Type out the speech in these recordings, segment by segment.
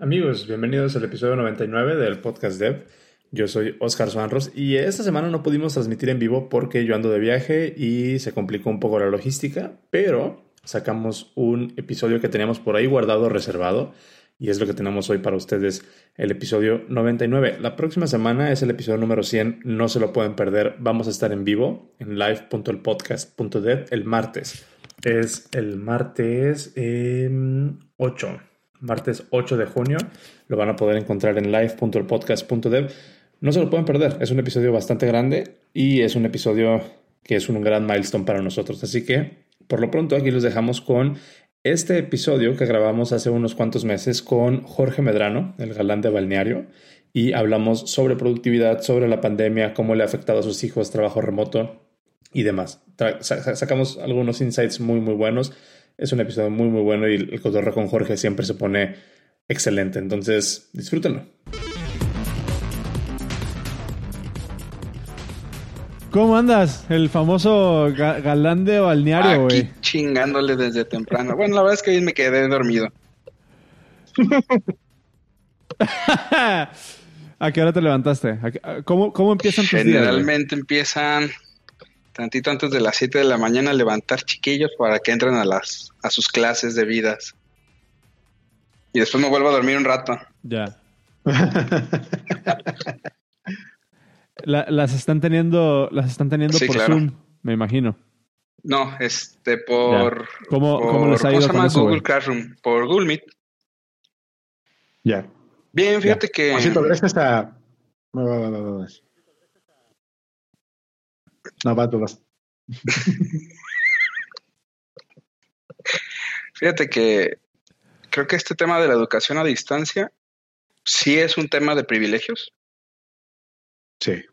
Amigos, bienvenidos al episodio 99 del podcast Dev. Yo soy Oscar Suanros y esta semana no pudimos transmitir en vivo porque yo ando de viaje y se complicó un poco la logística, pero sacamos un episodio que teníamos por ahí guardado, reservado, y es lo que tenemos hoy para ustedes, el episodio 99. La próxima semana es el episodio número 100, no se lo pueden perder, vamos a estar en vivo en live.elpodcast.dev el martes. Es el martes 8 martes 8 de junio. Lo van a poder encontrar en live.elpodcast.dev. No se lo pueden perder, es un episodio bastante grande y es un episodio que es un gran milestone para nosotros. Así que, por lo pronto, aquí los dejamos con este episodio que grabamos hace unos cuantos meses con Jorge Medrano, el galán de balneario, y hablamos sobre productividad, sobre la pandemia, cómo le ha afectado a sus hijos, trabajo remoto y demás. sacamos algunos insights muy, muy buenos. Es un episodio muy, muy bueno y el cotorreo con Jorge siempre se pone excelente. Entonces, disfrútenlo. ¿Cómo andas? El famoso galán de balneario, güey. Aquí chingándole desde temprano. Bueno, la verdad es que hoy me quedé dormido. ¿A qué hora te levantaste? ¿Cómo, cómo empiezan tus Generalmente empiezan tantito antes de las 7 de la mañana levantar chiquillos para que entren a las a sus clases de vidas. Y después me vuelvo a dormir un rato. Ya. las están teniendo, las están teniendo por Zoom, me imagino. No, este, por. ¿Cómo, les ha ido con eso, Google Classroom, por Google Meet. Ya. Bien, fíjate que. Por cierto, gracias a. No, va, tú vas. Fíjate que creo que este tema de la educación a distancia sí es un tema de privilegios. Sí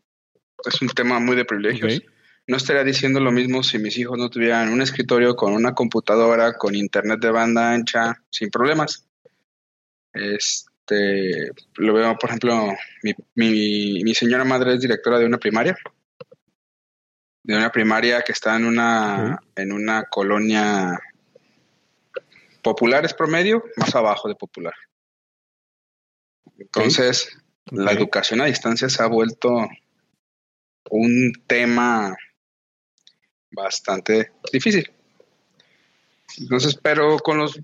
es un tema muy de privilegios. No estaría diciendo lo mismo si mis hijos no tuvieran un escritorio con una computadora, con internet de banda ancha, sin problemas. Este, lo veo, por ejemplo, mi, mi, señora madre es directora de una primaria, de una primaria que está en una, en una colonia popular es promedio, más abajo de popular. Entonces, la educación a distancia se ha vuelto un tema bastante difícil. Entonces, pero con los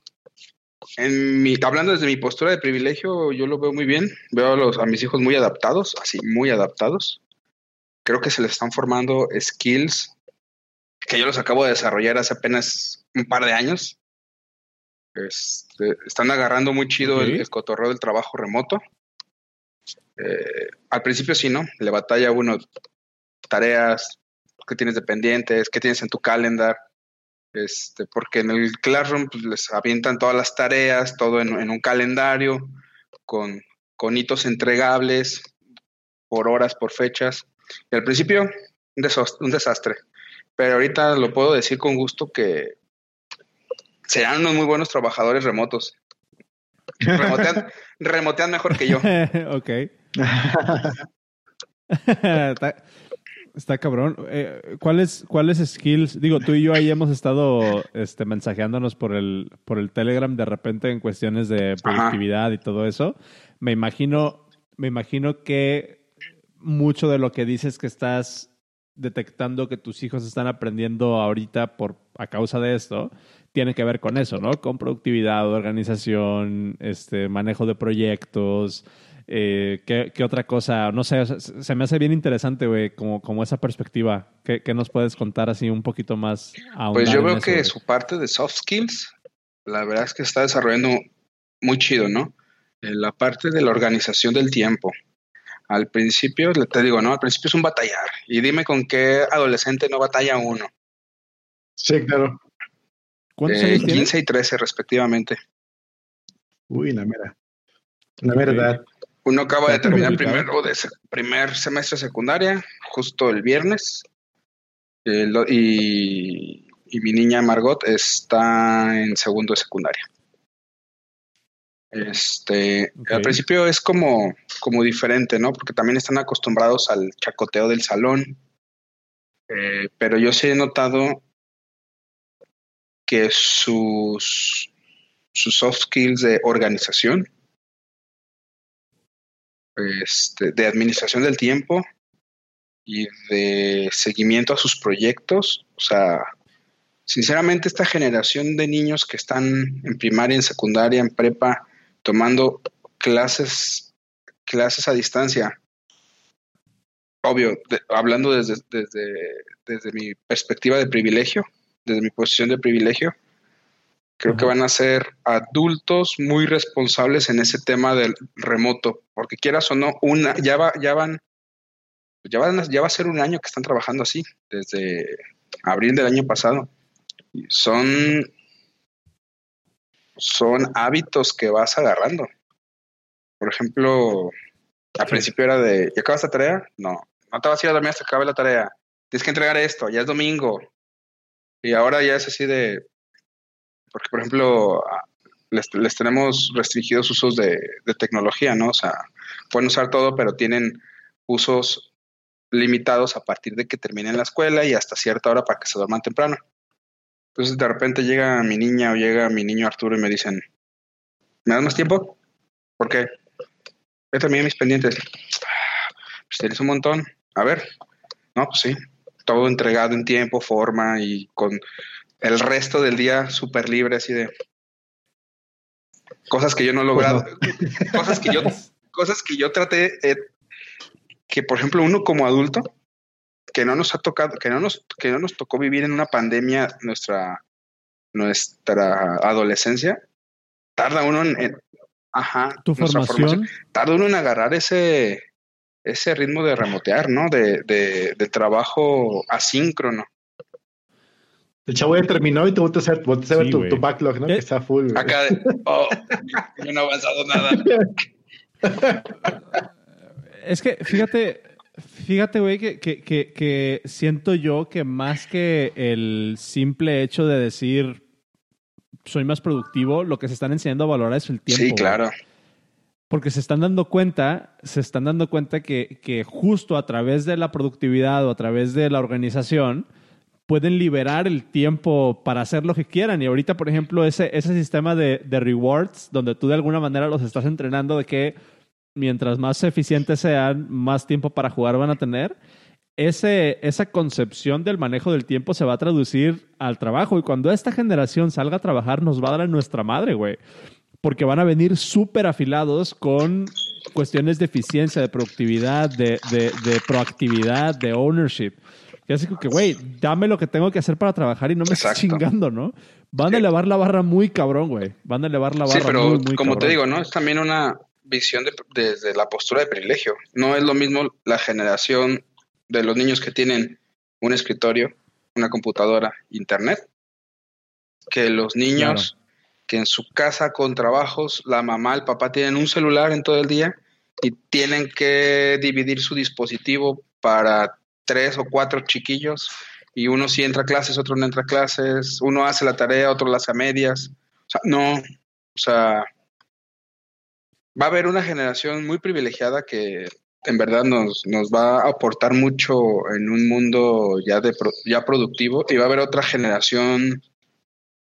en mi, hablando desde mi postura de privilegio, yo lo veo muy bien. Veo a, los, a mis hijos muy adaptados, así, muy adaptados. Creo que se les están formando skills que yo los acabo de desarrollar hace apenas un par de años. Este, están agarrando muy chido el, el, cotorreo del trabajo remoto. Eh, al principio sí, ¿no? Le batalla uno tareas, qué tienes de pendientes, qué tienes en tu calendar. Este, porque en el Classroom pues, les avientan todas las tareas, todo en, un calendario, con, con, hitos entregables, por horas, por fechas. Y al principio, un, un desastre. Pero ahorita lo puedo decir con gusto que serán unos muy buenos trabajadores remotos. Remotean, remotean mejor que yo. ok. Está cabrón. Eh, ¿cuáles, ¿Cuáles skills? Digo, tú y yo ahí hemos estado este, mensajeándonos por el, por el Telegram de repente en cuestiones de productividad y todo eso. Me imagino, me imagino que mucho de lo que dices que estás detectando que tus hijos están aprendiendo ahorita por a causa de esto tiene que ver con eso, ¿no? Con productividad, organización, este, manejo de proyectos, eh, ¿qué, otra cosa? No sé, se me hace bien interesante, güey, como, como esa perspectiva. ¿Qué, nos puedes contar así un poquito más? Pues yo veo que su parte de soft skills, la verdad es que está desarrollando muy chido, ¿no? Eh, la parte de la organización del tiempo. Al principio, te digo, ¿no? Al principio es un batallar. Y dime con qué adolescente no batalla uno. Sí, claro. ¿Cuántos eh, 15 y 13 respectivamente. Uy, la mera. La verdad. Uno acaba de terminar primero de primer semestre secundaria, justo el viernes. Eh, y, mi niña Margot está en segundo de secundaria. Este, al principio es como, como diferente, ¿no? Porque también están acostumbrados al chacoteo del salón. Eh, pero yo sí he notado que sus, sus soft skills de organización este, de administración del tiempo y de seguimiento a sus proyectos. O sea, sinceramente esta generación de niños que están en primaria, en secundaria, en prepa, tomando clases, clases a distancia, obvio, hablando desde, desde, desde mi perspectiva de privilegio, desde mi posición de privilegio, creo que van a ser adultos muy responsables en ese tema del remoto, porque quieras o no, una, ya va, ya van, ya van, ya va a ser un año que están trabajando así, desde abril del año pasado. Son, son hábitos que vas agarrando. Por ejemplo, al principio era de, ¿ya acabas la tarea? No, no te vas a ir a dormir hasta que acabe la tarea. Tienes que entregar esto, ya es domingo. Y ahora ya es así de, porque por ejemplo, les, tenemos restringidos usos de, tecnología, ¿no? O sea, pueden usar todo, pero tienen usos limitados a partir de que terminen la escuela y hasta cierta hora para que se duerman temprano. Entonces de repente llega mi niña o llega mi niño Arturo y me dicen, ¿me das más tiempo? ¿Por qué? Yo también mis pendientes. Pues tienes un montón. A ver. No, pues sí. Todo entregado en tiempo, forma y con el resto del día súper libre, así de cosas que yo no he logrado. Cosas que yo, cosas que yo traté, eh, que por ejemplo uno como adulto, que no nos ha tocado, que no nos, que no nos tocó vivir en una pandemia nuestra, nuestra adolescencia, tarda uno en, ajá, tu formación? tarda uno en agarrar ese, ese ritmo de remotear, ¿no? De, de, de trabajo asíncrono. El chavo ya terminó y te vuelves a hacer, a ver tu, backlog, ¿no? Que está full. Acá de, oh, yo no he avanzado nada. es que, fíjate, fíjate, güey, que, que, que, siento yo que más que el simple hecho de decir soy más productivo, lo que se están enseñando a valorar es el tiempo. Sí, claro. Porque se están dando cuenta, se están dando cuenta que, que justo a través de la productividad o a través de la organización, pueden liberar el tiempo para hacer lo que quieran. Y ahorita, por ejemplo, ese, ese sistema de, de, rewards, donde tú de alguna manera los estás entrenando de que mientras más eficientes sean, más tiempo para jugar van a tener. Ese, esa concepción del manejo del tiempo se va a traducir al trabajo. Y cuando esta generación salga a trabajar, nos va a dar a nuestra madre, güey. Porque van a venir súper afilados con cuestiones de eficiencia, de productividad, de, de, de proactividad, de ownership. Y así que, güey, dame lo que tengo que hacer para trabajar y no me estés chingando, ¿no? Van a elevar la barra muy cabrón, güey. Van a elevar la barra sí, pero como te digo, ¿no? Es también una visión desde la postura de privilegio. No es lo mismo la generación de los niños que tienen un escritorio, una computadora, internet, que los niños que en su casa con trabajos, la mamá, el papá tienen un celular en todo el día y tienen que dividir su dispositivo para tres o cuatro chiquillos y uno sí entra a clases, otro no entra a clases, uno hace la tarea, otro la hace a medias. O sea, no, o sea, va a haber una generación muy privilegiada que en verdad nos, nos va a aportar mucho en un mundo ya, de, ya productivo y va a haber otra generación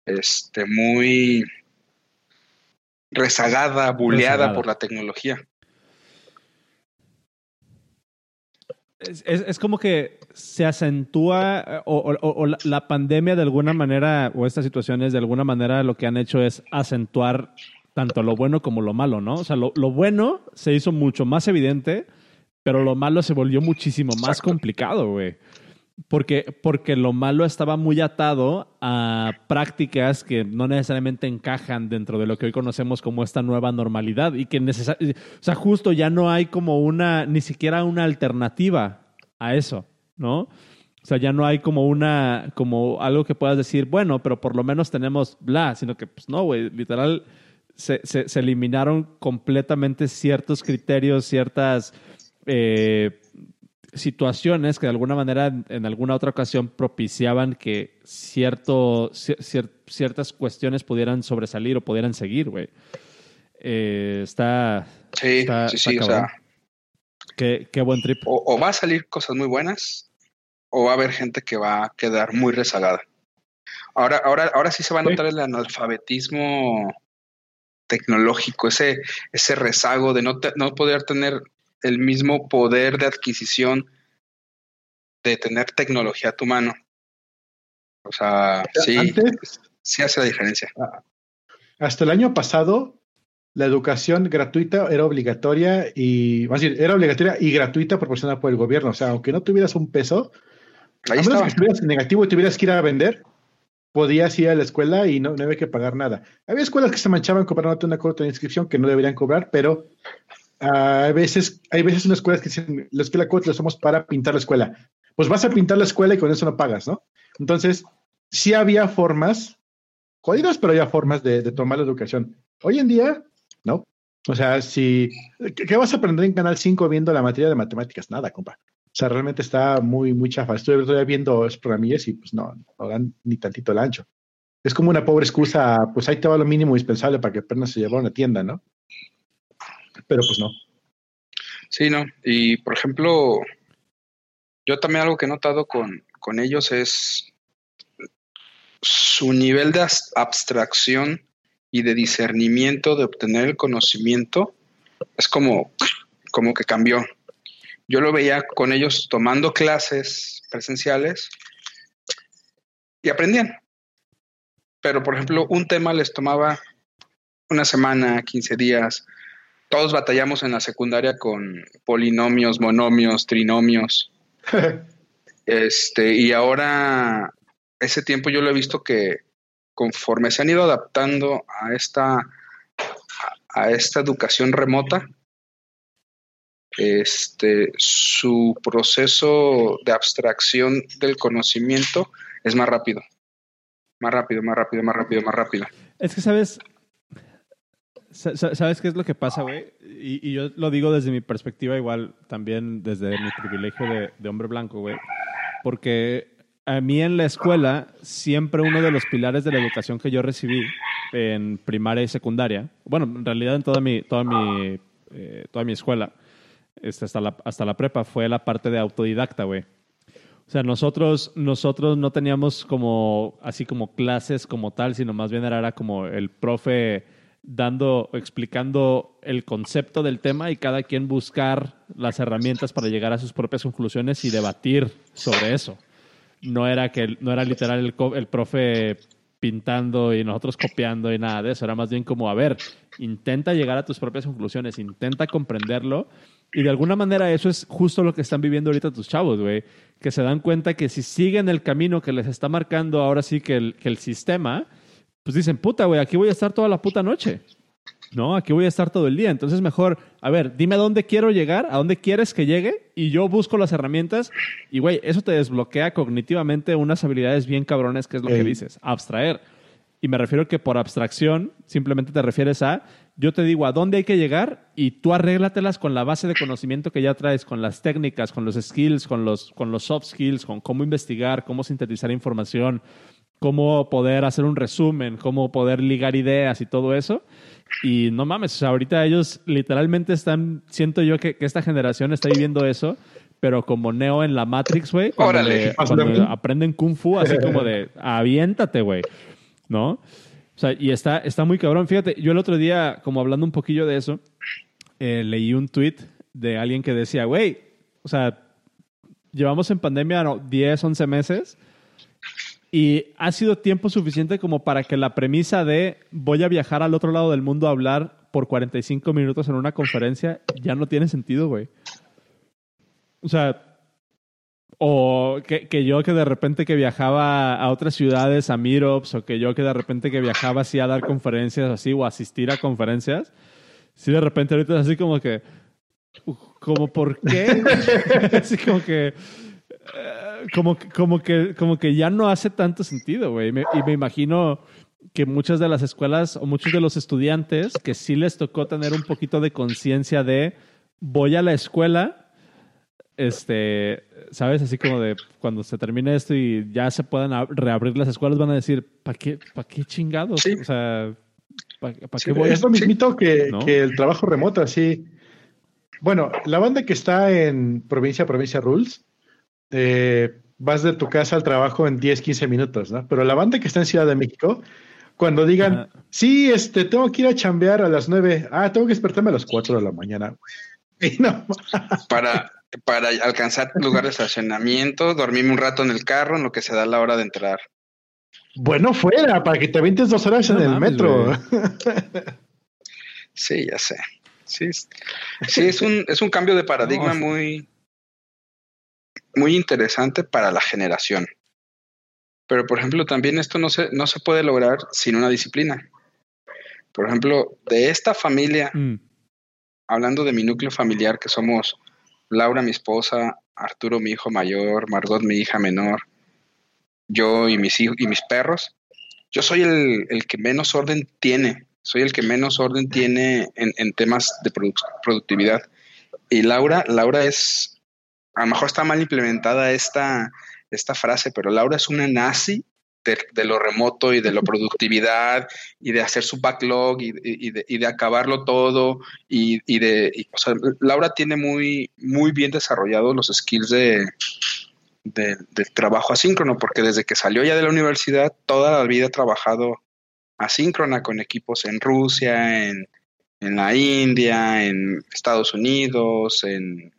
este, muy rezagada, buleada por la tecnología. Es, como que se acentúa eh, o, la, pandemia de alguna manera o estas situaciones de alguna manera lo que han hecho es acentuar tanto lo bueno como lo malo, ¿no? O sea, lo, bueno se hizo mucho más evidente, pero lo malo se volvió muchísimo más complicado, güey. Porque, porque lo malo estaba muy atado a prácticas que no necesariamente encajan dentro de lo que hoy conocemos como esta nueva normalidad y que o sea, justo ya no hay como una, ni siquiera una alternativa a eso, ¿no? O sea, ya no hay como una, como algo que puedas decir, bueno, pero por lo menos tenemos bla, sino que, pues no, güey, literal, se, se, se, eliminaron completamente ciertos criterios, ciertas eh, situaciones que de alguna manera en alguna otra ocasión propiciaban que cierto, ciertas cuestiones pudieran sobresalir o pudieran seguir, güey. Eh, está. Sí, sí, sí, o sea. Qué, qué, buen trip. O, va a salir cosas muy buenas, o va a haber gente que va a quedar muy rezagada. Ahora, ahora, ahora sí se va a notar el analfabetismo tecnológico, ese, ese rezago de no, no poder tener el mismo poder de adquisición de tener tecnología a tu mano. O sea, sí, sí hace la diferencia. Ah, hasta el año pasado, la educación gratuita era obligatoria y, más bien, era obligatoria y gratuita proporcionada por el gobierno. O sea, aunque no tuvieras un peso, Ahí a menos que estuvieras en negativo y tuvieras que ir a vender, podías ir a la escuela y no, no había que pagar nada. Había escuelas que se manchaban cobrándote una cuota de inscripción que no deberían cobrar, pero uh, a veces, hay veces unas escuelas que dicen, la escuela cuota la somos para pintar la escuela. Pues vas a pintar la escuela y con eso no pagas, ¿no? Entonces, sí había formas, jodidas, pero había formas de, de tomar la educación. Hoy en día, no. O sea, si, ¿qué vas a aprender en Canal 5 viendo la materia de matemáticas? Nada, compa. O sea, realmente está muy, muy chafa. Estoy, estoy viendo los programillas y pues no, no dan ni tantito el ancho. Es como una pobre excusa, pues ahí te va lo mínimo indispensable para que apenas se lleve a una tienda, ¿no? Pero pues no. Sí, no. Y por ejemplo, yo también algo que he notado con, con ellos es su nivel de abstracción y de discernimiento de obtener el conocimiento es como, como que cambió. Yo lo veía con ellos tomando clases presenciales y aprendían. Pero, por ejemplo, un tema les tomaba una semana, 15 días. Todos batallamos en la secundaria con polinomios, monomios, trinomios. este, y ahora ese tiempo yo lo he visto que conforme se han ido adaptando a esta, a esta educación remota, este, su proceso de abstracción del conocimiento es más rápido. Más rápido, más rápido, más rápido, más rápido. Es que, ¿sabes? ¿Sabes qué es lo que pasa, güey? Y, yo lo digo desde mi perspectiva, igual también desde mi privilegio de, de hombre blanco, güey. Porque a mí en la escuela, siempre uno de los pilares de la educación que yo recibí en primaria y secundaria, bueno, en realidad en toda mi, toda mi, eh, toda mi escuela, este, hasta, la, hasta la prepa, fue la parte de autodidacta, güey. O sea, nosotros, nosotros no teníamos como, así como clases como tal, sino más bien era como el profe dando, explicando el concepto del tema y cada quien buscar las herramientas para llegar a sus propias conclusiones y debatir sobre eso. No era que no era literal el, el profe pintando y nosotros copiando y nada de eso. Era más bien como, a ver, intenta llegar a tus propias conclusiones, intenta comprenderlo y de alguna manera eso es justo lo que están viviendo ahorita tus chavos, güey. Que se dan cuenta que si siguen el camino que les está marcando ahora sí que el, que el sistema, pues dicen, puta, güey, aquí voy a estar toda la puta noche. No, aquí voy a estar todo el día. Entonces mejor, a ver, dime a dónde quiero llegar, a dónde quieres que llegue y yo busco las herramientas y, güey, eso te desbloquea cognitivamente unas habilidades bien cabrones que es lo que dices, abstraer. Y me refiero que por abstracción simplemente te refieres a yo te digo a dónde hay que llegar y tú arréglatelas con la base de conocimiento que ya traes, con las técnicas, con los skills, con los, con los soft skills, con cómo investigar, cómo sintetizar información, cómo poder hacer un resumen, cómo poder ligar ideas y todo eso. Y no mames, ahorita ellos literalmente están, siento yo que, esta generación está viviendo eso, pero como Neo en la Matrix, güey, cuando, cuando aprenden Kung Fu, así como de aviéntate, güey, ¿no? O sea, y está, está muy cabrón. Fíjate, yo el otro día, como hablando un poquillo de eso, eh, leí un tweet de alguien que decía, güey, o sea, llevamos en pandemia 10, 11 meses y ha sido tiempo suficiente como para que la premisa de voy a viajar al otro lado del mundo a hablar por 45 minutos en una conferencia ya no tiene sentido, güey. O sea, o que, que, yo que de repente que viajaba a otras ciudades, a meetups, o que yo que de repente que viajaba así a dar conferencias así o asistir a conferencias, sí de repente ahorita es así como que, como por qué, así como que, eh, como, como, que, como que ya no hace tanto sentido, güey. Y me imagino que muchas de las escuelas o muchos de los estudiantes que sí les tocó tener un poquito de conciencia de voy a la escuela este, ¿sabes? Así como de cuando se termine esto y ya se puedan reabrir las escuelas, van a decir, ¿para qué, pa qué chingados? O sea, ¿para qué voy? Es lo mismito que, que, el trabajo remoto, así. Bueno, la banda que está en provincia, provincia rules, eh, vas de tu casa al trabajo en 10, 15 minutos, ¿no? Pero la banda que está en Ciudad de México, cuando digan, sí, este, tengo que ir a chambear a las 9, ah, tengo que despertarme a las 4 de la mañana. para, para alcanzar lugar de estacionamiento, dormirme un rato en el carro en lo que se da la hora de entrar. Bueno, fuera, para que te avientes dos horas en el metro. sí, ya sé. Sí, sí es, un, es un cambio de paradigma muy, muy interesante para la generación. Pero, por ejemplo, también esto no se, no se puede lograr sin una disciplina. Por ejemplo, de esta familia, mm. Hablando de mi núcleo familiar, que somos Laura, mi esposa, Arturo, mi hijo mayor, Margot, mi hija menor, yo y mis hijos y mis perros, yo soy el, que menos orden tiene, soy el que menos orden tiene en, temas de productividad. Y Laura, Laura es, a lo mejor está mal implementada esta, esta frase, pero Laura es una nazi de, lo remoto y de la productividad y de hacer su backlog y, de, acabarlo todo y, de, o sea, Laura tiene muy, muy bien desarrollados los skills de, del trabajo asíncrono, porque desde que salió ya de la universidad, toda la vida ha trabajado asíncrona con equipos en Rusia, en, en la India, en Estados Unidos, en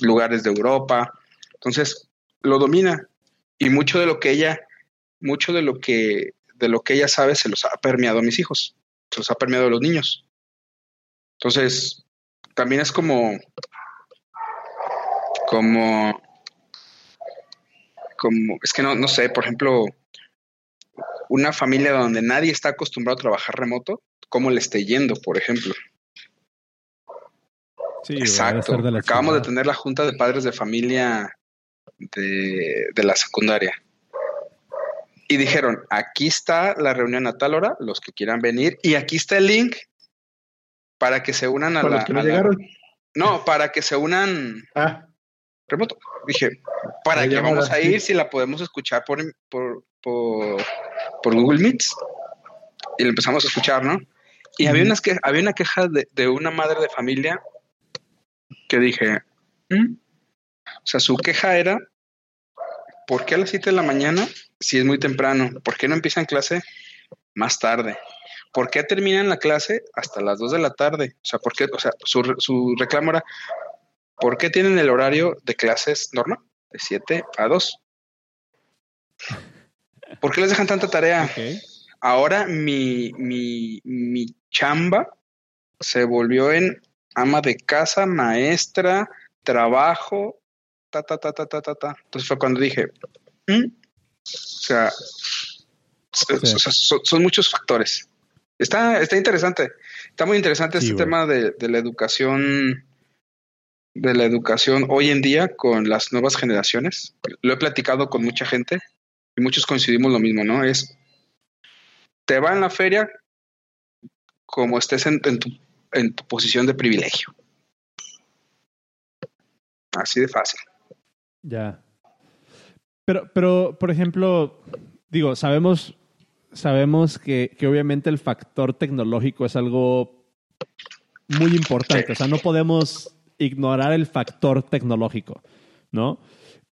lugares de Europa. Entonces, lo domina. Y mucho de lo que ella, mucho de lo que, de lo que ella sabe se los ha permeado a mis hijos, se los ha permeado a los niños. Entonces, también es como, como, como, es que no, no sé, por ejemplo, una familia donde nadie está acostumbrado a trabajar remoto, ¿cómo le esté yendo, por ejemplo? Sí, Exacto. Acabamos de tener la junta de padres de familia de, de, la secundaria. Y dijeron, aquí está la reunión a tal hora, los que quieran venir, y aquí está el link para que se unan a la... no, llegaron? no, para que se unan ah. remoto. Dije, ¿para qué vamos a ir si la podemos escuchar por, por, por, por Google Meets? Y lo empezamos a escuchar, ¿no? Y había, unas que, había una queja de, de, una madre de familia que dije, ¿Mm? o sea, su queja era, ¿por qué a las 7 de la mañana si es muy temprano? ¿Por qué no empiezan clase más tarde? ¿Por qué terminan la clase hasta las 2 de la tarde? O sea, ¿por qué? O sea, su, su reclamo era, ¿por qué tienen el horario de clases normal? De 7 a 2. ¿Por qué les dejan tanta tarea? Ahora mi, mi, mi chamba se volvió en ama de casa, maestra, trabajo, ta, ta, ta, ta, ta, ta, ta. Entonces fue cuando dije, mm". o sea, son, muchos factores. Está, está interesante, está muy interesante este tema de, de, la educación, de la educación hoy en día con las nuevas generaciones. Lo he platicado con mucha gente y muchos coincidimos lo mismo, ¿no? Es, te va en la feria como estés en, en tu en tu posición de privilegio. Así de fácil. Ya. Pero, pero, por ejemplo, digo, sabemos, sabemos que, que obviamente el factor tecnológico es algo muy importante. O sea, no podemos ignorar el factor tecnológico, ¿no?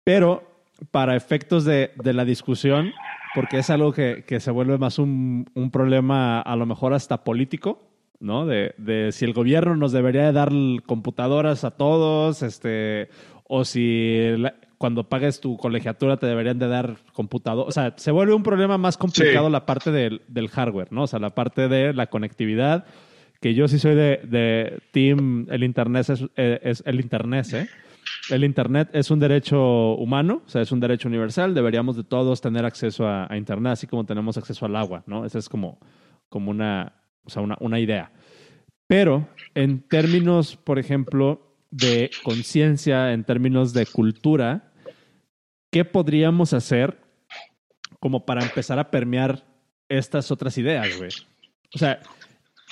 Pero para efectos de, de la discusión, porque es algo que, que se vuelve más un, un, problema a lo mejor hasta político, ¿no? De, de, si el gobierno nos debería de dar computadoras a todos, este, o si cuando pagues tu colegiatura te deberían de dar computador. O sea, se vuelve un problema más complicado la parte del, del, hardware, ¿no? O sea, la parte de la conectividad, que yo sí soy de, de team, el internet es, eh, es, el internet, ¿eh? El internet es un derecho humano, o sea, es un derecho universal. Deberíamos de todos tener acceso a, a internet, así como tenemos acceso al agua, ¿no? Esa es como, como una, o sea, una, idea. Pero en términos, por ejemplo, de conciencia, en términos de cultura, ¿qué podríamos hacer como para empezar a permear estas otras ideas, güey? O sea,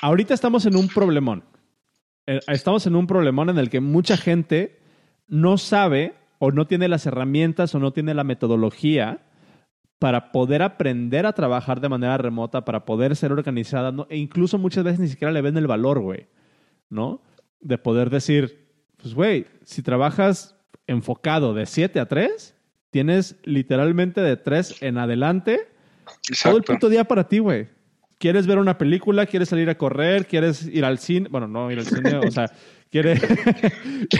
ahorita estamos en un problemón. Eh, estamos en un problemón en el que mucha gente no sabe o no tiene las herramientas o no tiene la metodología para poder aprender a trabajar de manera remota, para poder ser organizada, e incluso muchas veces ni siquiera le ven el valor, güey, ¿no? De poder decir, pues, güey, si trabajas enfocado de 7 a 3, tienes literalmente de 3 en adelante todo el puto día para ti, güey. ¿Quieres ver una película? ¿Quieres salir a correr? ¿Quieres ir al cine? Bueno, no ir al cine, o sea, ¿quieres,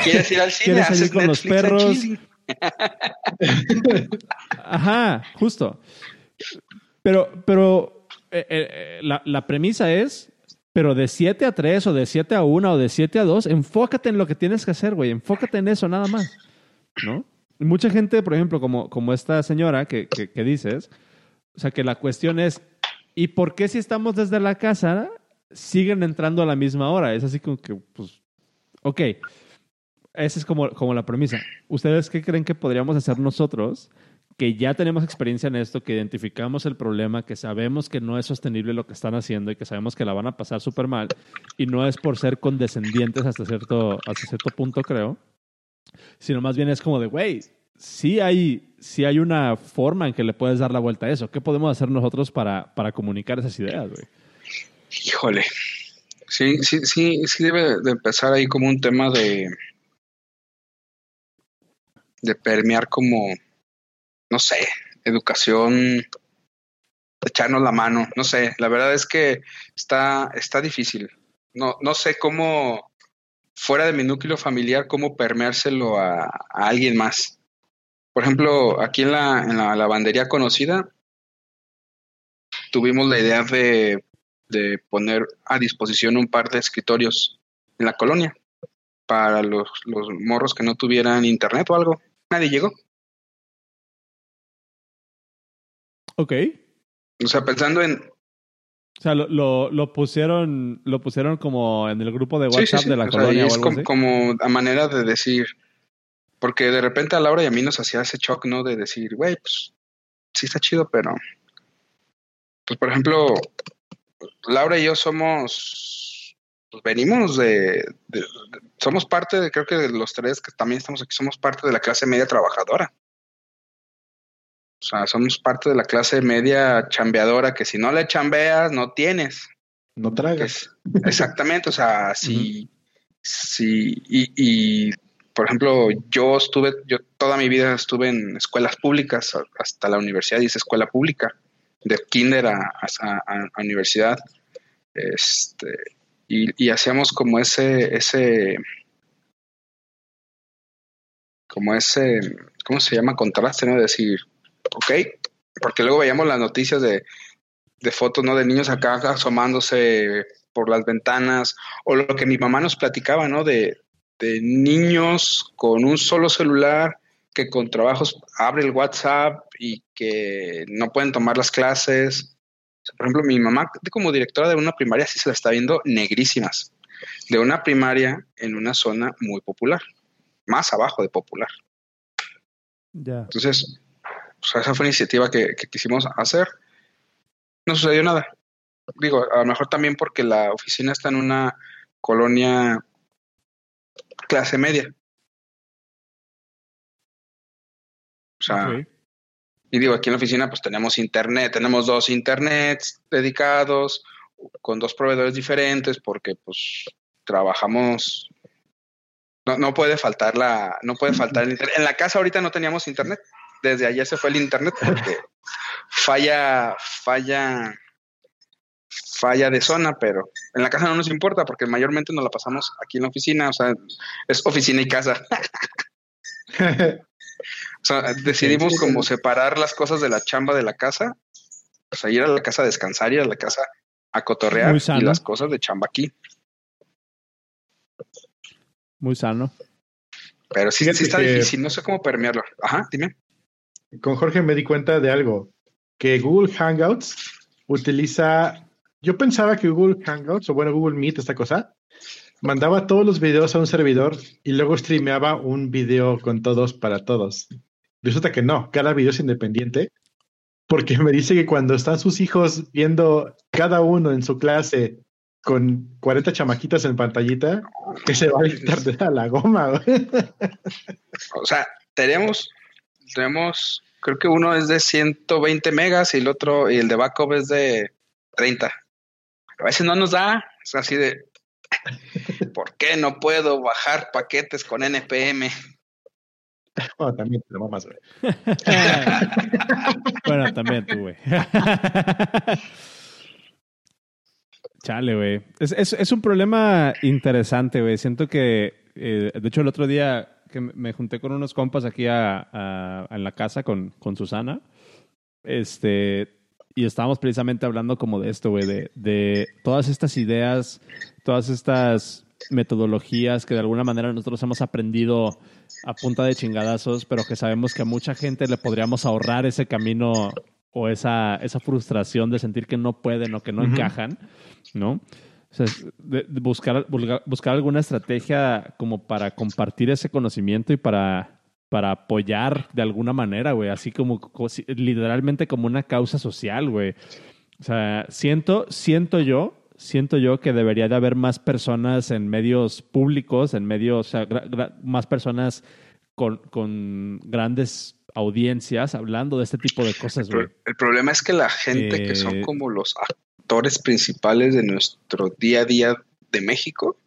¿Quieres ir al cine? ¿Quieres salir con los perros? Ajá, justo. Pero, pero eh, eh, la, la, premisa es, pero de 7 a 3 o de 7 a 1 o de 7 a 2, enfócate en lo que tienes que hacer, güey. Enfócate en eso, nada más. ¿No? mucha gente, por ejemplo, como, como esta señora que, que, que dices, o sea, que la cuestión es, ¿y por qué si estamos desde la casa siguen entrando a la misma hora? Es así como que, pues, ok. Esa es como, como la premisa. ¿Ustedes qué creen que podríamos hacer nosotros? Que ya tenemos experiencia en esto, que identificamos el problema, que sabemos que no es sostenible lo que están haciendo y que sabemos que la van a pasar súper mal, y no es por ser condescendientes hasta cierto, hasta cierto punto, creo, sino más bien es como de, güey, sí hay, sí hay una forma en que le puedes dar la vuelta a eso. ¿Qué podemos hacer nosotros para, para comunicar esas ideas, güey? Híjole. Sí, sí, sí, sí debe de empezar ahí como un tema de de permear como no sé, educación echarnos la mano, no sé, la verdad es que está está difícil. No no sé cómo fuera de mi núcleo familiar cómo permeárselo a, alguien más. Por ejemplo, aquí en la, en la lavandería conocida, tuvimos la idea de, de poner a disposición un par de escritorios en la colonia para los, los morros que no tuvieran internet o algo. Nadie llegó. Ok. O sea, pensando en. O sea, lo, lo, lo pusieron lo pusieron como en el grupo de WhatsApp de la colonia. o algo es como, a manera de decir, porque de repente a Laura y a mí nos hacía ese shock, ¿no? De decir, güey, pues sí está chido, pero. Pues por ejemplo, Laura y yo somos. Pues venimos de, Somos parte de, creo que de los tres que también estamos aquí, somos parte de la clase media trabajadora. O sea, somos parte de la clase media chambeadora que si no le chambeas, no tienes. No tragas. exactamente, o sea, si. si y, y por ejemplo, yo estuve, yo toda mi vida estuve en escuelas públicas, hasta la universidad hice escuela pública, de kinder a, universidad. Este, y, hacíamos como ese, ese, como ese, ¿cómo se llama? Contraste, ¿no? Decir, ok, porque luego veíamos las noticias de, de fotos, ¿no? De niños acá asomándose por las ventanas, o lo que mi mamá nos platicaba, ¿no? De, de niños con un solo celular que con trabajos abre el WhatsApp y que no pueden tomar las clases. Por ejemplo, mi mamá como directora de una primaria sí se la está viendo negrísimas, de una primaria en una zona muy popular, más abajo de popular. Entonces, esa fue una iniciativa que, que quisimos hacer. No sucedió nada. Digo, a lo mejor también porque la oficina está en una colonia clase media. O sea, y digo, aquí en la oficina pues tenemos internet, tenemos dos internets dedicados con dos proveedores diferentes porque pues trabajamos no, no puede faltar la no puede faltar el internet. En la casa ahorita no teníamos internet. Desde ayer se fue el internet porque falla falla falla de zona, pero en la casa no nos importa porque mayormente nos la pasamos aquí en la oficina, o sea, es oficina y casa. o sea, decidimos como separar las cosas de la chamba de la casa, o sea, ir a la casa a descansar, ir a la casa a cotorrear y las cosas de chamba aquí. Muy sano. Pero sí, sí está difícil, no sé cómo permearlo. Ajá, dime. Con Jorge me di cuenta de algo, que Google Hangouts utiliza yo pensaba que Google Hangouts, o bueno, Google Meet, esta cosa, mandaba todos los videos a un servidor y luego streameaba un video con todos para todos. Resulta que no, cada video es independiente, porque me dice que cuando están sus hijos viendo cada uno en su clase con 40 chamaquitas en pantallita, que se va a internet a la goma. o sea, tenemos, tenemos, creo que uno es de 120 megas y el otro, y el de backup es de 30 a veces no nos da, es así de, ¿por qué no puedo bajar paquetes con NPM? Bueno, también te lo más, güey. bueno, también tú, güey. Chale, güey. Es, es, es, un problema interesante, güey. Siento que, eh, de hecho, el otro día que me junté con unos compas aquí a, a, en la casa con, con Susana, este, y estábamos precisamente hablando como de esto, güey, de, de todas estas ideas, todas estas metodologías que de alguna manera nosotros hemos aprendido a punta de chingadazos, pero que sabemos que a mucha gente le podríamos ahorrar ese camino o esa, esa frustración de sentir que no pueden o que no encajan, ¿no? O sea, buscar, buscar alguna estrategia como para compartir ese conocimiento y para, para apoyar de alguna manera, güey, así como, literalmente como una causa social, güey. O sea, siento, siento yo siento yo que debería de haber más personas en medios públicos, en medios, o sea, más personas con, con, grandes audiencias hablando de este tipo de cosas, güey. El, problema es que la gente que son eh, como los actores principales de nuestro día a día de México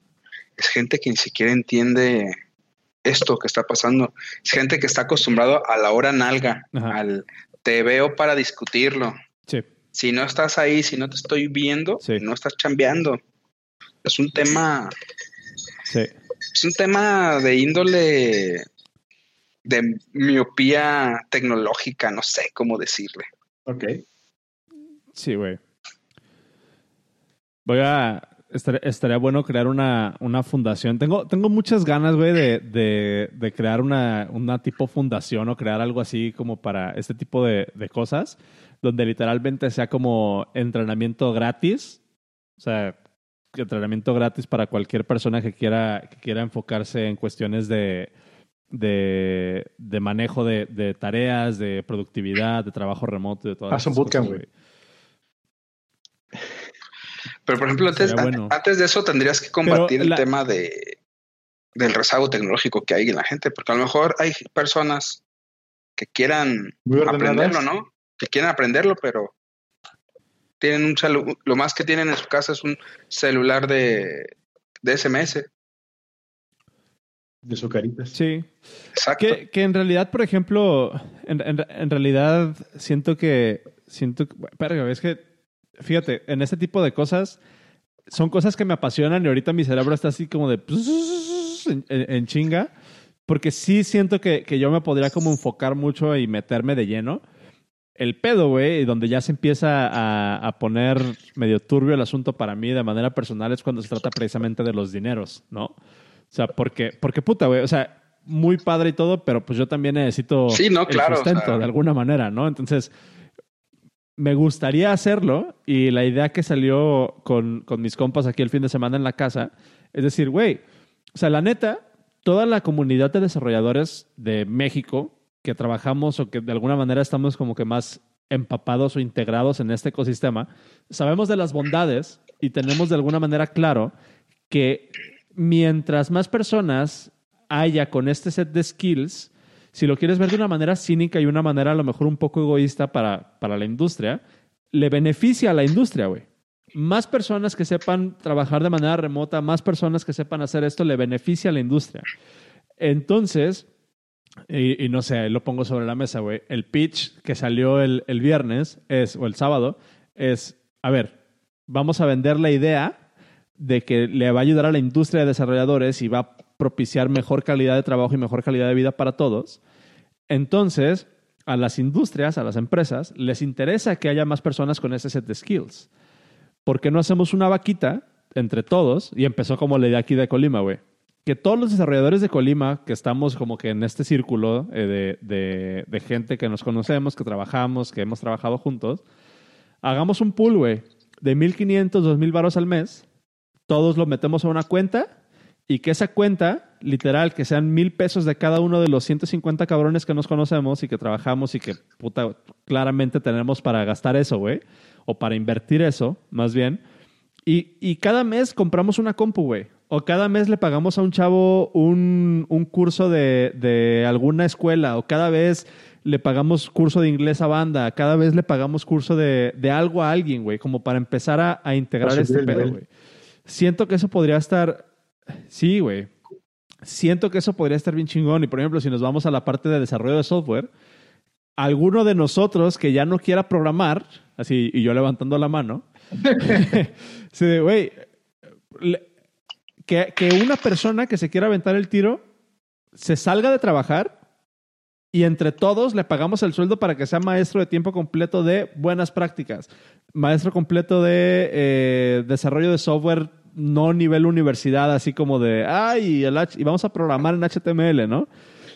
es gente que ni siquiera entiende esto que está pasando. Es gente que está acostumbrado a la hora nalga, al te veo para discutirlo. Sí. Si no estás ahí, si no te estoy viendo, no estás chambeando. Es un tema. Sí. Es un tema de índole de miopía tecnológica, no sé cómo decirle. Ok. Sí, güey. Voy a. Estaría, bueno crear una, una, fundación. Tengo, tengo muchas ganas, güey, de, de, de, crear una, una tipo fundación o crear algo así como para este tipo de, de cosas donde literalmente sea como entrenamiento gratis, o sea, entrenamiento gratis para cualquier persona que quiera, que quiera enfocarse en cuestiones de, de, de manejo de, de, tareas, de productividad, de trabajo remoto, de todas Haz un bootcamp, güey. Pero, por ejemplo, antes, antes, de eso tendrías que combatir el tema de, del rezago tecnológico que hay en la gente, porque a lo mejor hay personas que quieran aprenderlo, ¿no? que quieren aprenderlo, pero tienen un lo más que tienen en su casa es un celular de, de SMS. De su carita. Sí. Exacto. Que, en realidad, por ejemplo, en, en, realidad siento que, siento, pero es que, fíjate, en este tipo de cosas, son cosas que me apasionan y ahorita mi cerebro está así como de en, chinga, porque sí siento que, que yo me podría como enfocar mucho y meterme de lleno el pedo, güey, donde ya se empieza a, poner medio turbio el asunto para mí de manera personal es cuando se trata precisamente de los dineros, ¿no? O sea, porque, porque puta, güey, o sea, muy padre y todo, pero pues yo también necesito sí, no, claro, sustento de alguna manera, ¿no? Entonces, me gustaría hacerlo y la idea que salió con, con mis compas aquí el fin de semana en la casa es decir, güey, o sea, la neta, toda la comunidad de desarrolladores de México que trabajamos o que de alguna manera estamos como que más empapados o integrados en este ecosistema, sabemos de las bondades y tenemos de alguna manera claro que mientras más personas haya con este set de skills, si lo quieres ver de una manera cínica y una manera a lo mejor un poco egoísta para, para la industria, le beneficia a la industria, güey. Más personas que sepan trabajar de manera remota, más personas que sepan hacer esto, le beneficia a la industria. Entonces, y, no sé, lo pongo sobre la mesa, güey. El pitch que salió el, el, viernes es, o el sábado, es, a ver, vamos a vender la idea de que le va a ayudar a la industria de desarrolladores y va a propiciar mejor calidad de trabajo y mejor calidad de vida para todos. Entonces, a las industrias, a las empresas, les interesa que haya más personas con ese set de skills. ¿Por qué no hacemos una vaquita entre todos? Y empezó como la idea aquí de Colima, güey que todos los desarrolladores de Colima, que estamos como que en este círculo eh, de, de, gente que nos conocemos, que trabajamos, que hemos trabajado juntos, hagamos un pool, güey, de 1.500, 2.000 varos al mes, todos lo metemos a una cuenta y que esa cuenta, literal, que sean mil pesos de cada uno de los 150 cabrones que nos conocemos y que trabajamos y que, puta, claramente tenemos para gastar eso, güey, o para invertir eso, más bien. Y, y cada mes compramos una compu, güey o cada mes le pagamos a un chavo un, un curso de, de, alguna escuela, o cada vez le pagamos curso de inglés a banda, cada vez le pagamos curso de, de algo a alguien, güey, como para empezar a, a integrar este pedo, güey. Siento que eso podría estar. Sí, güey. Siento que eso podría estar bien chingón. Y por ejemplo, si nos vamos a la parte de desarrollo de software, alguno de nosotros que ya no quiera programar, así, y yo levantando la mano, sí, güey, que, que una persona que se quiera aventar el tiro se salga de trabajar y entre todos le pagamos el sueldo para que sea maestro de tiempo completo de buenas prácticas, maestro completo de eh, desarrollo de software no nivel universidad, así como de, ay, el y vamos a programar en HTML, ¿no?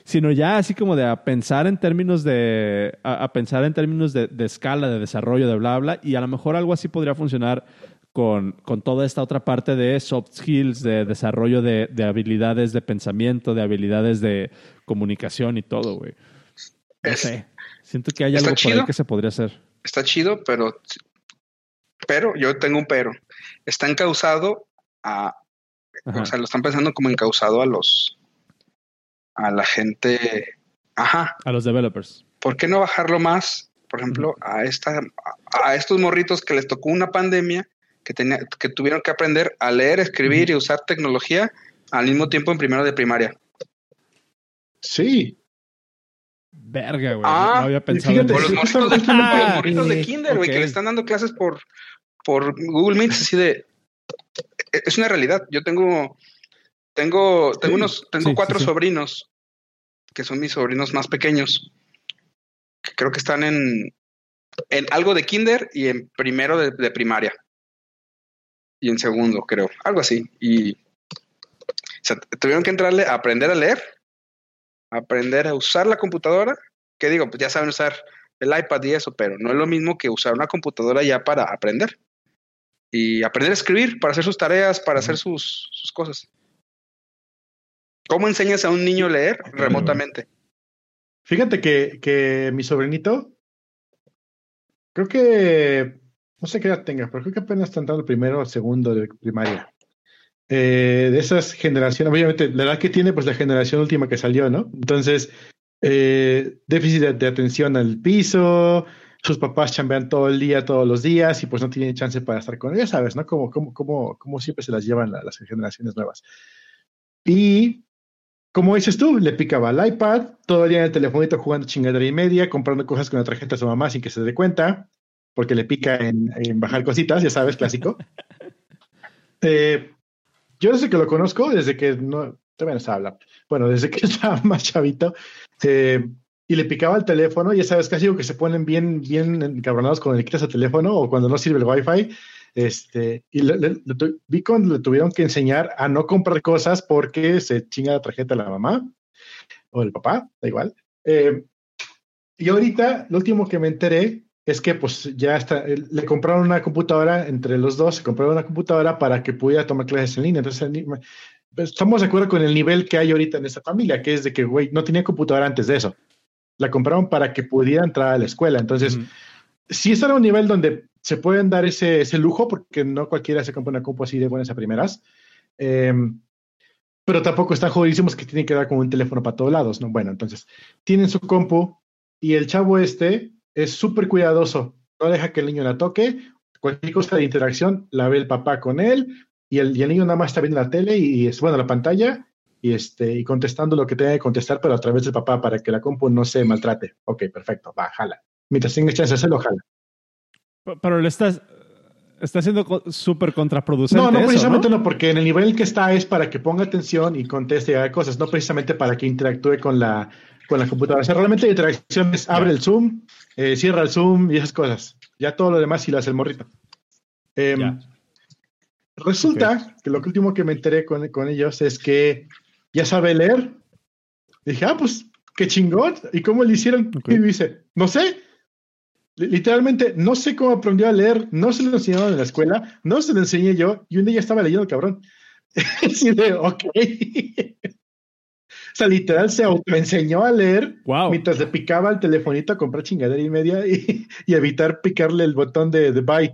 Sino ya así como de a pensar en términos de, a, pensar en términos de, de, escala, de desarrollo, de bla, bla, y a lo mejor algo así podría funcionar con, con toda esta otra parte de soft skills, de desarrollo de, de habilidades de pensamiento, de habilidades de comunicación y todo, güey. No sé. Siento que hay algo por ahí que se podría hacer. Está chido, pero pero yo tengo un pero. Está encausado a, o sea, lo están pensando como encausado a los, a la gente, ajá. A los developers. ¿Por qué no bajarlo más, por ejemplo, a esta, a, estos morritos que les tocó una pandemia, que tenía, que tuvieron que aprender a leer, escribir y usar tecnología al mismo tiempo en primero de primaria? Sí. Verga, güey. no ah, había pensado en eso. Los morritos de, los morritos de kinder, güey, que le están dando clases por, por Google Meet, así de es una realidad. Yo tengo, tengo, tengo unos, tengo cuatro sobrinos que son mis sobrinos más pequeños, que creo que están en, en algo de kinder y en primero de, primaria. Y en segundo, creo. Algo así. Y tuvieron que entrarle a aprender a leer, a aprender a usar la computadora, que digo, pues ya saben usar el iPad y eso, pero no es lo mismo que usar una computadora ya para aprender y aprender a escribir para hacer sus tareas, para hacer sus, sus cosas. ¿Cómo enseñas a un niño a leer remotamente? Fíjate que, que mi sobrinito, creo que, no sé qué edad tenga, pero creo que apenas está entrando el primero o segundo de primaria. Eh, de esas generaciones, obviamente, la edad que tiene, pues la generación última que salió, ¿no? Entonces, eh, déficit de, atención al piso, sus papás chambean todo el día, todos los días, y pues no tienen chance para estar con ellos, ¿sabes? ¿No? Como, como, como, como siempre se las llevan las generaciones nuevas. Y, como dices tú, le picaba el iPad, todo el día en el telefonito jugando chingadera y media, comprando cosas con la tarjeta de su mamá sin que se dé cuenta, porque le pica en, bajar cositas, ya sabes, clásico. Eh, yo desde que lo conozco, desde que no, no se habla, bueno, desde que estaba más chavito, eh, y le picaba el teléfono, ya sabes, casi que se ponen bien, bien encabronados cuando le quitas el teléfono o cuando no sirve el wifi. Este, y le, cuando le tuvieron que enseñar a no comprar cosas porque se chinga la tarjeta a la mamá o el papá, da igual. Eh, y ahorita, lo último que me enteré es que pues ya está, le compraron una computadora entre los dos, se compraron una computadora para que pudiera tomar clases en línea. Entonces, estamos de acuerdo con el nivel que hay ahorita en esta familia, que es de que, güey, no tenía computadora antes de eso la compraron para que pudiera entrar a la escuela. Entonces, si sí está a un nivel donde se pueden dar ese, ese, lujo, porque no cualquiera se compra una compu así de buenas a primeras. Em, pero tampoco están jodidísimos que tienen que dar como un teléfono para todos lados, ¿no? Bueno, entonces, tienen su compu y el chavo este es súper cuidadoso. No deja que el niño la toque. Cualquier cosa de interacción la ve el papá con él y el, y el niño nada más está viendo la tele y, es bueno la pantalla y, este, y contestando lo que tenga que contestar, pero a través del papá para que la compu no se maltrate. Ok, perfecto, va, jala. Mientras tenga chance de hacerlo, jala. Pero le estás, está siendo súper contraproducente. No, no precisamente ¿no? porque en el nivel que está es para que ponga atención y conteste y haga cosas, no precisamente para que interactúe con la, con la computadora. O sea, realmente la interacción es abre el Zoom, eh, cierra el Zoom y esas cosas. Ya todo lo demás sí lo hace el morrito. Em, resulta que lo último que me enteré con, con ellos es que ya sabe leer. dije, ah, pues qué chingón. ¿Y cómo le hicieron? Y dice, no sé. Literalmente, no sé cómo aprendió a leer, no se lo enseñaron en la escuela, no se lo enseñé yo, y un día estaba leyendo, cabrón. Así de, ok. o sea, literal se autoenseñó a leer mientras le picaba el telefonito a comprar chingadera y media y, evitar picarle el botón de, de buy.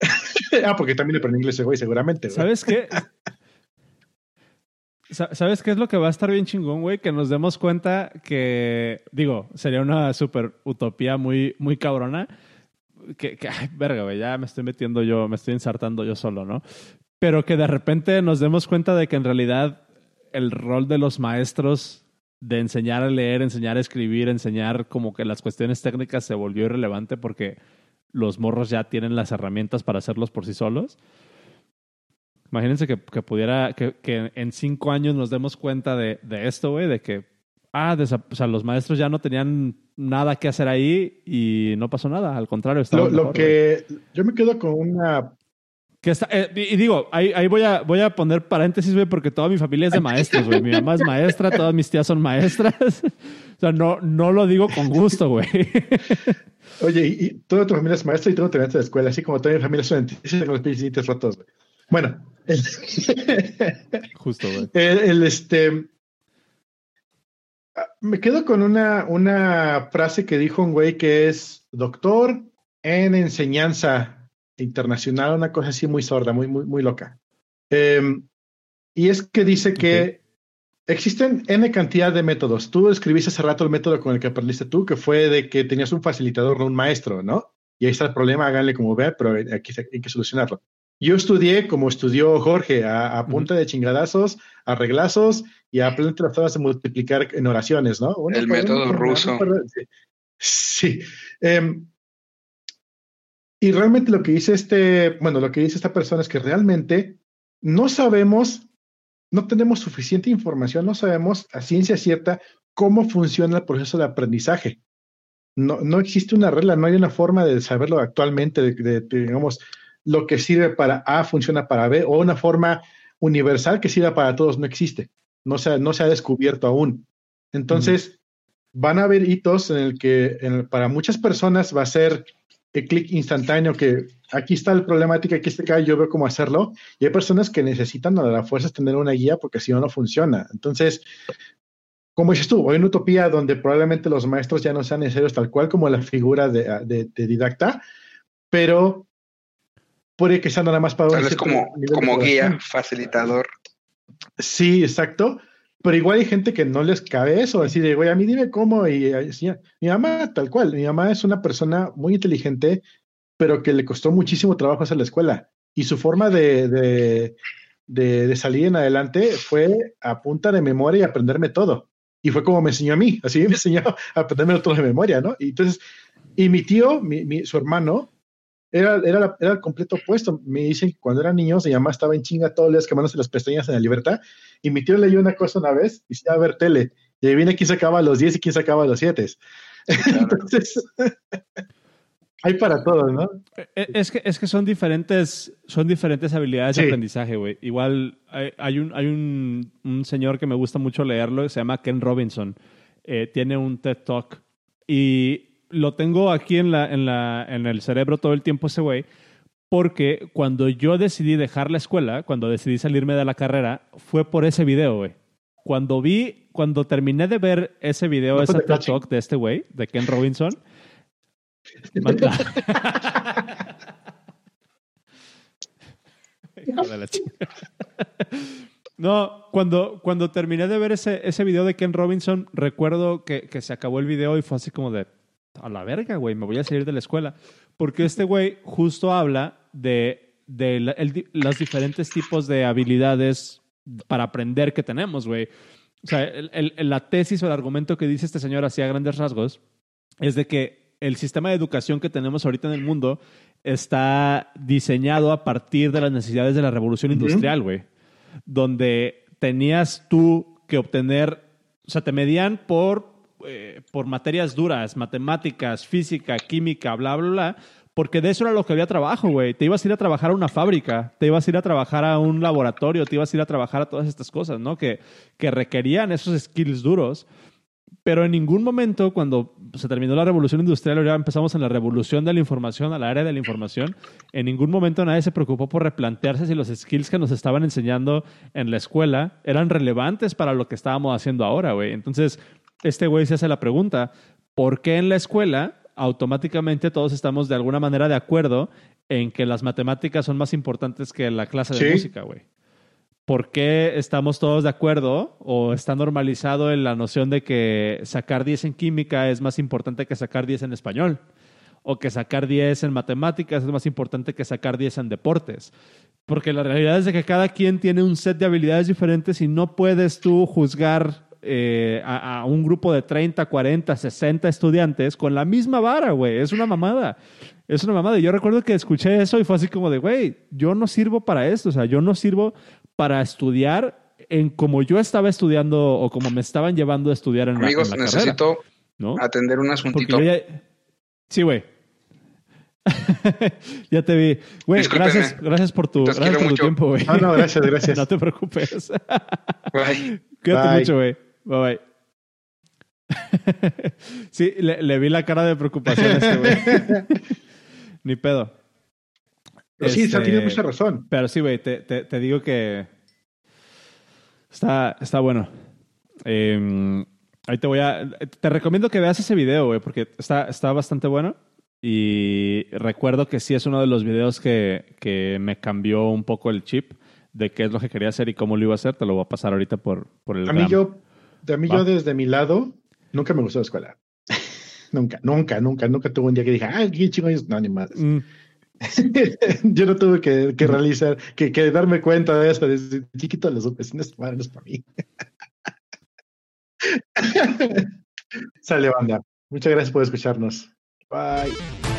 ah, porque también le aprendí inglés güey, seguramente. ¿Sabes qué? ¿Sabes qué es lo que va a estar bien chingón, güey? Que nos demos cuenta que, digo, sería una super utopía muy, muy cabrona. Que, ay, verga, güey, ya me estoy metiendo yo, me estoy ensartando yo solo, ¿no? Pero que de repente nos demos cuenta de que en realidad el rol de los maestros de enseñar a leer, enseñar a escribir, enseñar como que las cuestiones técnicas se volvió irrelevante porque los morros ya tienen las herramientas para hacerlos por sí solos. Imagínense que, pudiera, que, en cinco años nos demos cuenta de, esto, güey, de que, ah, o sea, los maestros ya no tenían nada que hacer ahí y no pasó nada, al contrario. Lo, lo que yo me quedo con una que eh, y digo, ahí, ahí, voy, a, voy a poner paréntesis, güey, porque toda mi familia es de maestros, güey. Mi mamá es maestra, todas mis tías son maestras. o sea, no, no lo digo con gusto, güey. Oye, y, toda tu familia es maestra y tú no te de escuela, así como toda mi familia es dentistas con los pies rotos, güey. Bueno. Justo, güey. El, este... Me quedo con una, una frase que dijo un güey que es doctor en enseñanza internacional, una cosa así muy sorda, muy, muy, muy loca. Em, y es que dice que existen N cantidad de métodos. Tú escribiste hace rato el método con el que aprendiste tú, que fue de que tenías un facilitador, no un maestro, ¿no? Y ahí está el problema, háganle como ve, pero aquí hay que solucionarlo. Yo estudié como estudió Jorge, a, punta de chingadazos, a reglazos y a tablas de multiplicar en oraciones, ¿no? el método ruso. sí. Em, y realmente lo que dice este, bueno, lo que dice esta persona es que realmente no sabemos, no tenemos suficiente información, no sabemos a ciencia cierta cómo funciona el proceso de aprendizaje. No, no existe una regla, no hay una forma de saberlo actualmente, de, digamos, lo que sirve para A funciona para B, o una forma universal que sirva para todos no existe. No se, no se ha descubierto aún. Entonces, van a haber hitos en el que para muchas personas va a ser el clic instantáneo que aquí está el problemática, aquí está acá, yo veo cómo hacerlo. Y hay personas que necesitan a la fuerza tener una guía porque si no, no funciona. Entonces, como dices tú, hay una utopía donde probablemente los maestros ya no sean necesarios tal cual como la figura de, didacta, pero puede que sea nada más para... Tal vez como, como guía, facilitador. Sí, exacto pero igual hay gente que no les cabe eso, así de, güey, a mí dime cómo, y, mi mamá, tal cual, mi mamá es una persona muy inteligente, pero que le costó muchísimo trabajo hacer la escuela, y su forma de, de, de, salir en adelante fue a punta de memoria y aprenderme todo, y fue como me enseñó a mí, así me enseñó a aprenderme todo de memoria, ¿no? Y entonces, y mi tío, mi, su hermano, era, era, era, el completo opuesto. Me dicen que cuando era niño, se llamaba estaba en chinga todos los días quemándose las pestañas en la libertad. Y mi tío leyó una cosa una vez y se iba a ver tele. Y ahí viene quién sacaba los 10 y quién sacaba los 7. Entonces, hay para todos, ¿no? E, e, es que, es que son diferentes, son diferentes habilidades de aprendizaje, güey. Igual hay, un, hay un, un, señor que me gusta mucho leerlo, se llama Ken Robinson. Eh, tiene un TED Talk. Y lo tengo aquí en, la, en, la, en el cerebro todo el tiempo ese güey, porque cuando yo decidí dejar la escuela, cuando decidí salirme de la carrera, fue por ese video, güey. Cuando vi, cuando terminé de ver ese video, ese TikTok de este güey, de Ken Robinson, No, cuando, cuando terminé de ver ese, ese video de Ken Robinson, recuerdo que, que se acabó el video y fue así como de, a la verga, güey, me voy a salir de la escuela. Porque este güey justo habla de, de los diferentes tipos de habilidades para aprender que tenemos, güey. O sea, la tesis o el argumento que dice este señor así a grandes rasgos es de que el sistema de educación que tenemos ahorita en el mundo está diseñado a partir de las necesidades de la revolución industrial, güey. Donde tenías tú que obtener, o sea, te medían por eh, por materias duras, matemáticas, física, química, bla, bla, bla, porque de eso era lo que había trabajo, güey. Te ibas a ir a trabajar a una fábrica, te ibas a ir a trabajar a un laboratorio, te ibas a ir a trabajar a todas estas cosas, ¿no? Que, que requerían esos skills duros. Pero en ningún momento, cuando se terminó la revolución industrial, ya empezamos en la revolución de la información, a la área de la información, en ningún momento nadie se preocupó por replantearse si los skills que nos estaban enseñando en la escuela eran relevantes para lo que estábamos haciendo ahora, güey. Entonces, este güey se hace la pregunta, ¿por qué en la escuela automáticamente todos estamos de alguna manera de acuerdo en que las matemáticas son más importantes que la clase de música, güey? ¿Por qué estamos todos de acuerdo o está normalizado en la noción de que sacar 10 en química es más importante que sacar 10 en español? O que sacar 10 en matemáticas es más importante que sacar 10 en deportes. Porque la realidad es de que cada quien tiene un set de habilidades diferentes y no puedes tú juzgar eh, a, un grupo de 30, 40, 60 estudiantes con la misma vara, güey. Es una mamada. Es una mamada. Yo recuerdo que escuché eso y fue así como de, güey, yo no sirvo para esto. O sea, yo no sirvo para estudiar en como yo estaba estudiando o como me estaban llevando a estudiar en Amigos, la, en necesito atender un asuntito. Sí, güey. ya te vi. Güey, gracias, gracias por tu, gracias por tu tiempo, güey. No, no, gracias, gracias. no te preocupes. Bye. Cuídate mucho, güey. Bye bye. sí, le, vi la cara de preocupación a este güey. Ni pedo. Pero sí, este, tiene mucha razón. Pero sí, güey, te, te, te, digo que está, está bueno. Eh, ahí te voy a... Te recomiendo que veas ese video, güey, porque está, está bastante bueno. Y recuerdo que sí es uno de los videos que, que me cambió un poco el chip de qué es lo que quería hacer y cómo lo iba a hacer. Te lo voy a pasar ahorita por, por el... A mí, yo, a mí yo desde mi lado Nunca me gustó la escuela. nunca, nunca, nunca, nunca tuve un día que dije, ay, qué chingón. No, ni más. Mm. Yo no tuve que, que realizar, que, que, darme cuenta de eso. Desde chiquito lo supe, no es, no es para mí. Sale, banda. Muchas gracias por escucharnos. Bye.